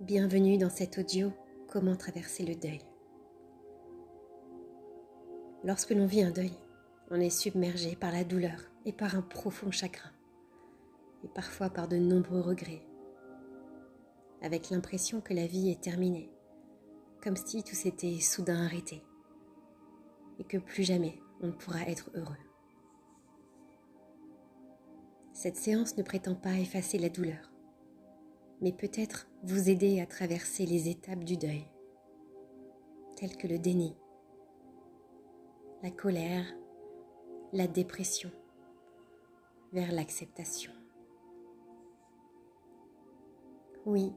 Bienvenue dans cet audio Comment traverser le deuil. Lorsque l'on vit un deuil, on est submergé par la douleur et par un profond chagrin, et parfois par de nombreux regrets, avec l'impression que la vie est terminée, comme si tout s'était soudain arrêté, et que plus jamais on ne pourra être heureux. Cette séance ne prétend pas effacer la douleur, mais peut-être vous aider à traverser les étapes du deuil, telles que le déni, la colère, la dépression, vers l'acceptation. Oui,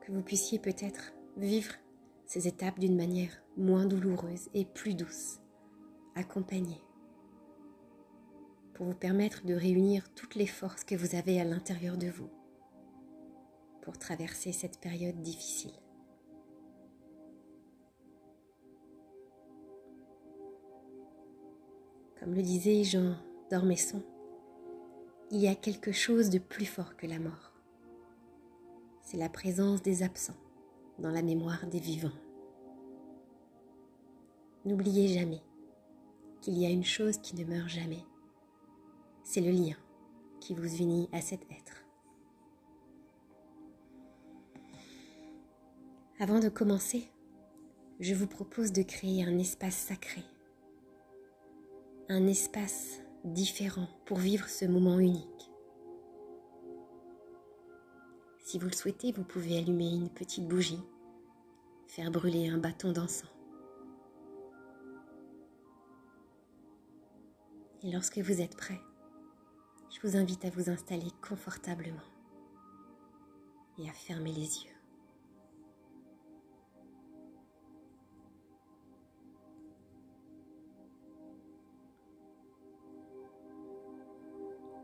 que vous puissiez peut-être vivre ces étapes d'une manière moins douloureuse et plus douce, accompagnée, pour vous permettre de réunir toutes les forces que vous avez à l'intérieur de vous pour traverser cette période difficile. Comme le disait Jean d'Ormesson, il y a quelque chose de plus fort que la mort. C'est la présence des absents dans la mémoire des vivants. N'oubliez jamais qu'il y a une chose qui ne meurt jamais. C'est le lien qui vous unit à cet être. Avant de commencer, je vous propose de créer un espace sacré, un espace différent pour vivre ce moment unique. Si vous le souhaitez, vous pouvez allumer une petite bougie, faire brûler un bâton d'encens. Et lorsque vous êtes prêt, je vous invite à vous installer confortablement et à fermer les yeux.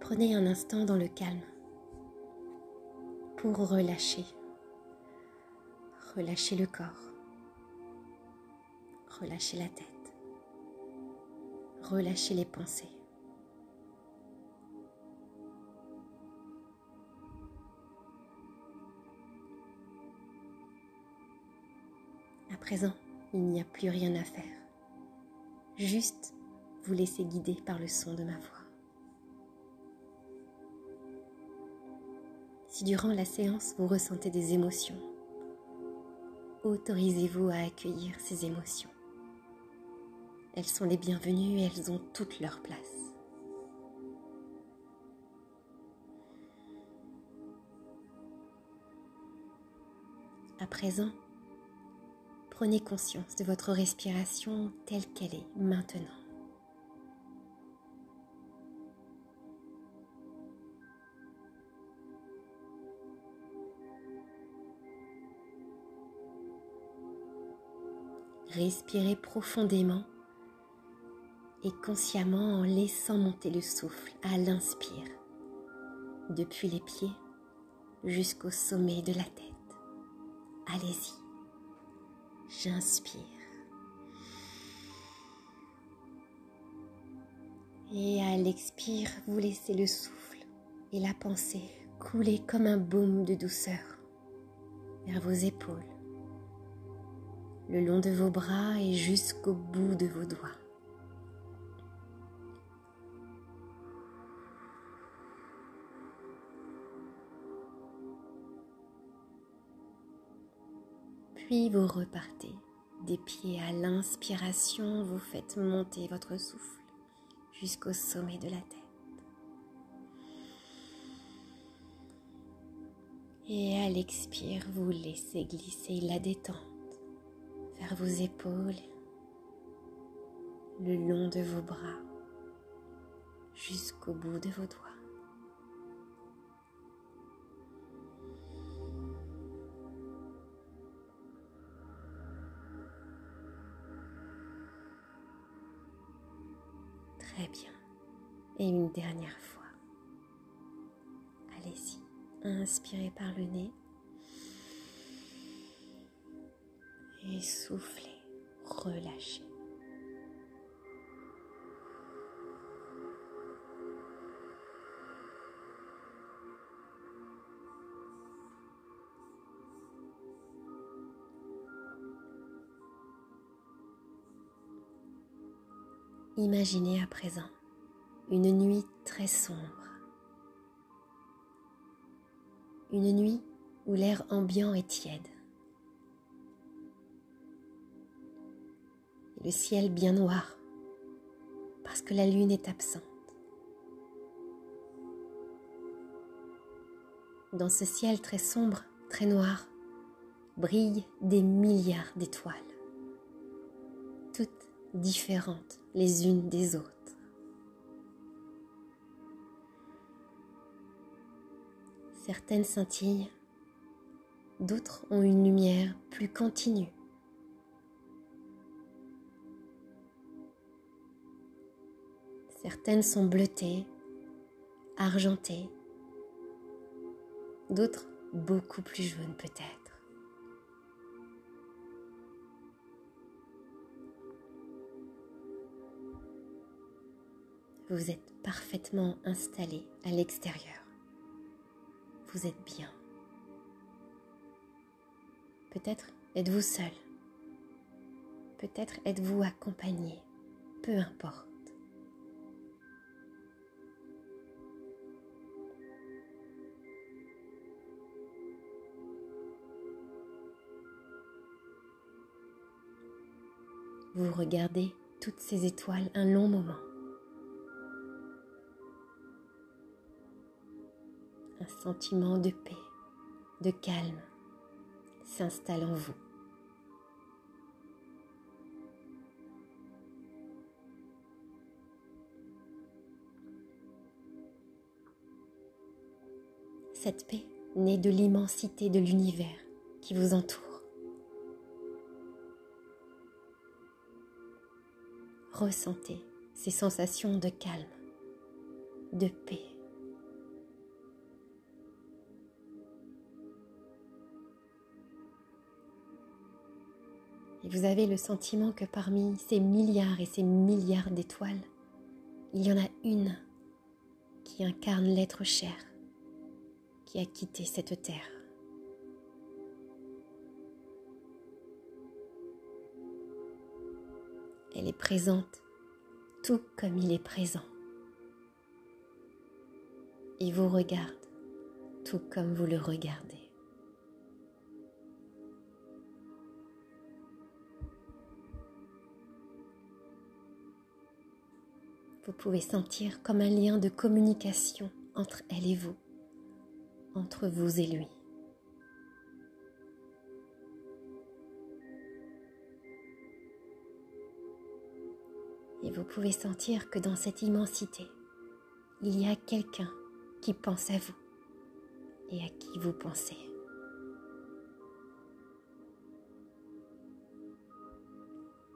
Prenez un instant dans le calme pour relâcher. Relâchez le corps. Relâchez la tête. Relâchez les pensées. À présent, il n'y a plus rien à faire. Juste vous laisser guider par le son de ma voix. Si durant la séance vous ressentez des émotions, autorisez-vous à accueillir ces émotions. Elles sont les bienvenues et elles ont toute leur place. À présent, prenez conscience de votre respiration telle qu'elle est maintenant. Respirez profondément et consciemment en laissant monter le souffle à l'inspire, depuis les pieds jusqu'au sommet de la tête. Allez-y, j'inspire. Et à l'expire, vous laissez le souffle et la pensée couler comme un baume de douceur vers vos épaules le long de vos bras et jusqu'au bout de vos doigts. Puis vous repartez des pieds à l'inspiration, vous faites monter votre souffle jusqu'au sommet de la tête. Et à l'expire, vous laissez glisser la détente vers vos épaules, le long de vos bras, jusqu'au bout de vos doigts. Très bien. Et une dernière fois. Allez-y. Inspirez par le nez. et soufflez, relâchez. Imaginez à présent une nuit très sombre. Une nuit où l'air ambiant est tiède. Le ciel bien noir parce que la lune est absente. Dans ce ciel très sombre, très noir, brillent des milliards d'étoiles, toutes différentes les unes des autres. Certaines scintillent, d'autres ont une lumière plus continue. Certaines sont bleutées, argentées, d'autres beaucoup plus jaunes peut-être. Vous êtes parfaitement installé à l'extérieur. Vous êtes bien. Peut-être êtes-vous seul. Peut-être êtes-vous accompagné. Peu importe. Vous regardez toutes ces étoiles un long moment. Un sentiment de paix, de calme s'installe en vous. Cette paix naît de l'immensité de l'univers qui vous entoure. Ressentez ces sensations de calme, de paix. Et vous avez le sentiment que parmi ces milliards et ces milliards d'étoiles, il y en a une qui incarne l'être cher qui a quitté cette terre. Elle est présente tout comme il est présent. Il vous regarde tout comme vous le regardez. Vous pouvez sentir comme un lien de communication entre elle et vous, entre vous et lui. Et vous pouvez sentir que dans cette immensité, il y a quelqu'un qui pense à vous et à qui vous pensez.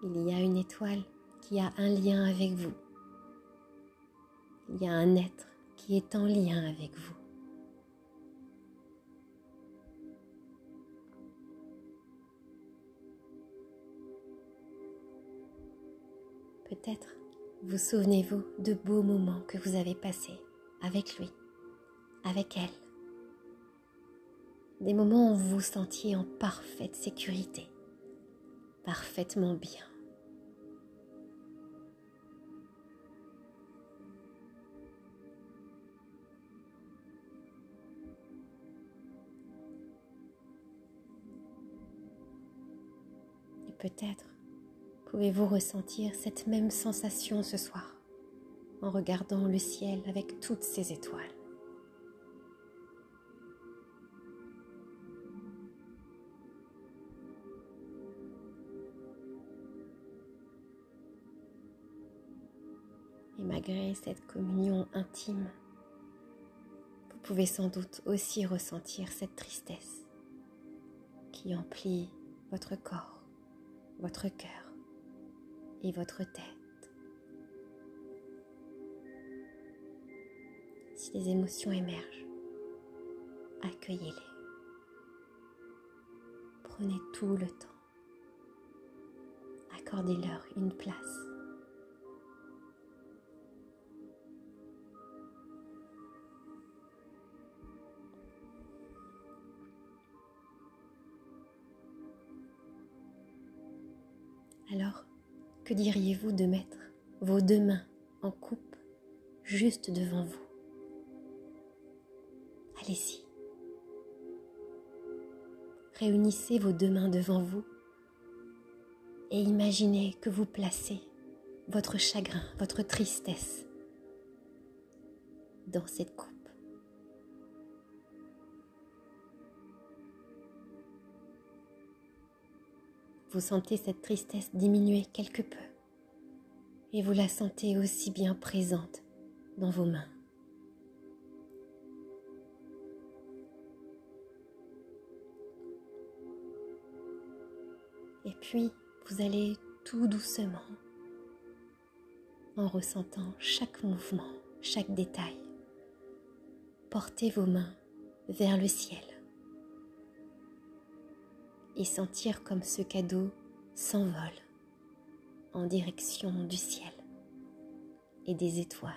Il y a une étoile qui a un lien avec vous. Il y a un être qui est en lien avec vous. Peut-être vous souvenez-vous de beaux moments que vous avez passés avec lui, avec elle. Des moments où vous vous sentiez en parfaite sécurité, parfaitement bien. Et peut-être Pouvez-vous ressentir cette même sensation ce soir en regardant le ciel avec toutes ces étoiles? Et malgré cette communion intime, vous pouvez sans doute aussi ressentir cette tristesse qui emplit votre corps, votre cœur et votre tête. Si les émotions émergent, accueillez-les. Prenez tout le temps. Accordez-leur une place. Que diriez-vous de mettre vos deux mains en coupe juste devant vous? Allez-y. Réunissez vos deux mains devant vous et imaginez que vous placez votre chagrin, votre tristesse dans cette coupe. Vous sentez cette tristesse diminuer quelque peu. Et vous la sentez aussi bien présente dans vos mains. Et puis, vous allez tout doucement, en ressentant chaque mouvement, chaque détail, porter vos mains vers le ciel et sentir comme ce cadeau s'envole en direction du ciel et des étoiles.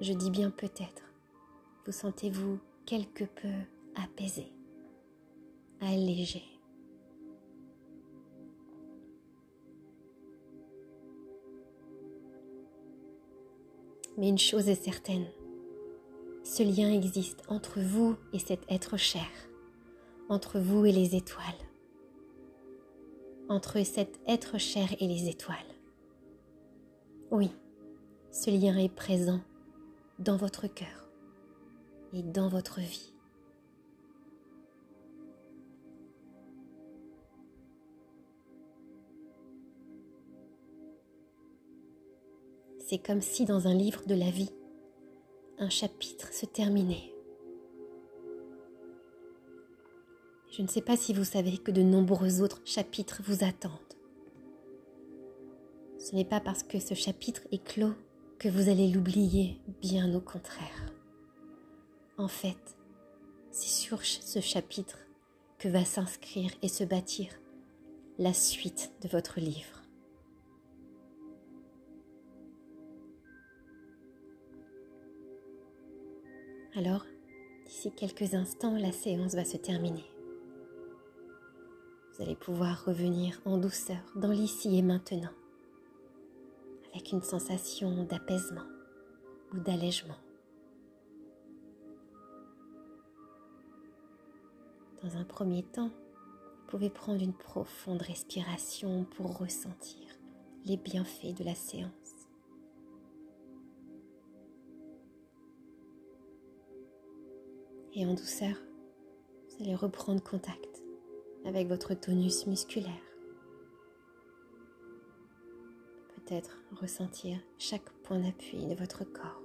Je dis bien peut-être, vous sentez-vous quelque peu apaisé, allégé. Mais une chose est certaine, ce lien existe entre vous et cet être cher, entre vous et les étoiles, entre cet être cher et les étoiles. Oui, ce lien est présent dans votre cœur et dans votre vie. C'est comme si dans un livre de la vie, un chapitre se terminait. Je ne sais pas si vous savez que de nombreux autres chapitres vous attendent. Ce n'est pas parce que ce chapitre est clos que vous allez l'oublier, bien au contraire. En fait, c'est sur ce chapitre que va s'inscrire et se bâtir la suite de votre livre. Alors, d'ici quelques instants, la séance va se terminer. Vous allez pouvoir revenir en douceur dans l'ici et maintenant avec une sensation d'apaisement ou d'allègement. Dans un premier temps, vous pouvez prendre une profonde respiration pour ressentir les bienfaits de la séance. Et en douceur, vous allez reprendre contact avec votre tonus musculaire ressentir chaque point d'appui de votre corps.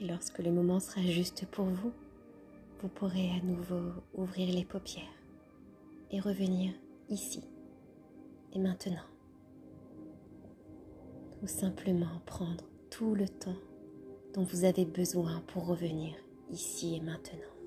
Et lorsque le moment sera juste pour vous, vous pourrez à nouveau ouvrir les paupières et revenir ici et maintenant. Ou simplement prendre tout le temps dont vous avez besoin pour revenir ici et maintenant.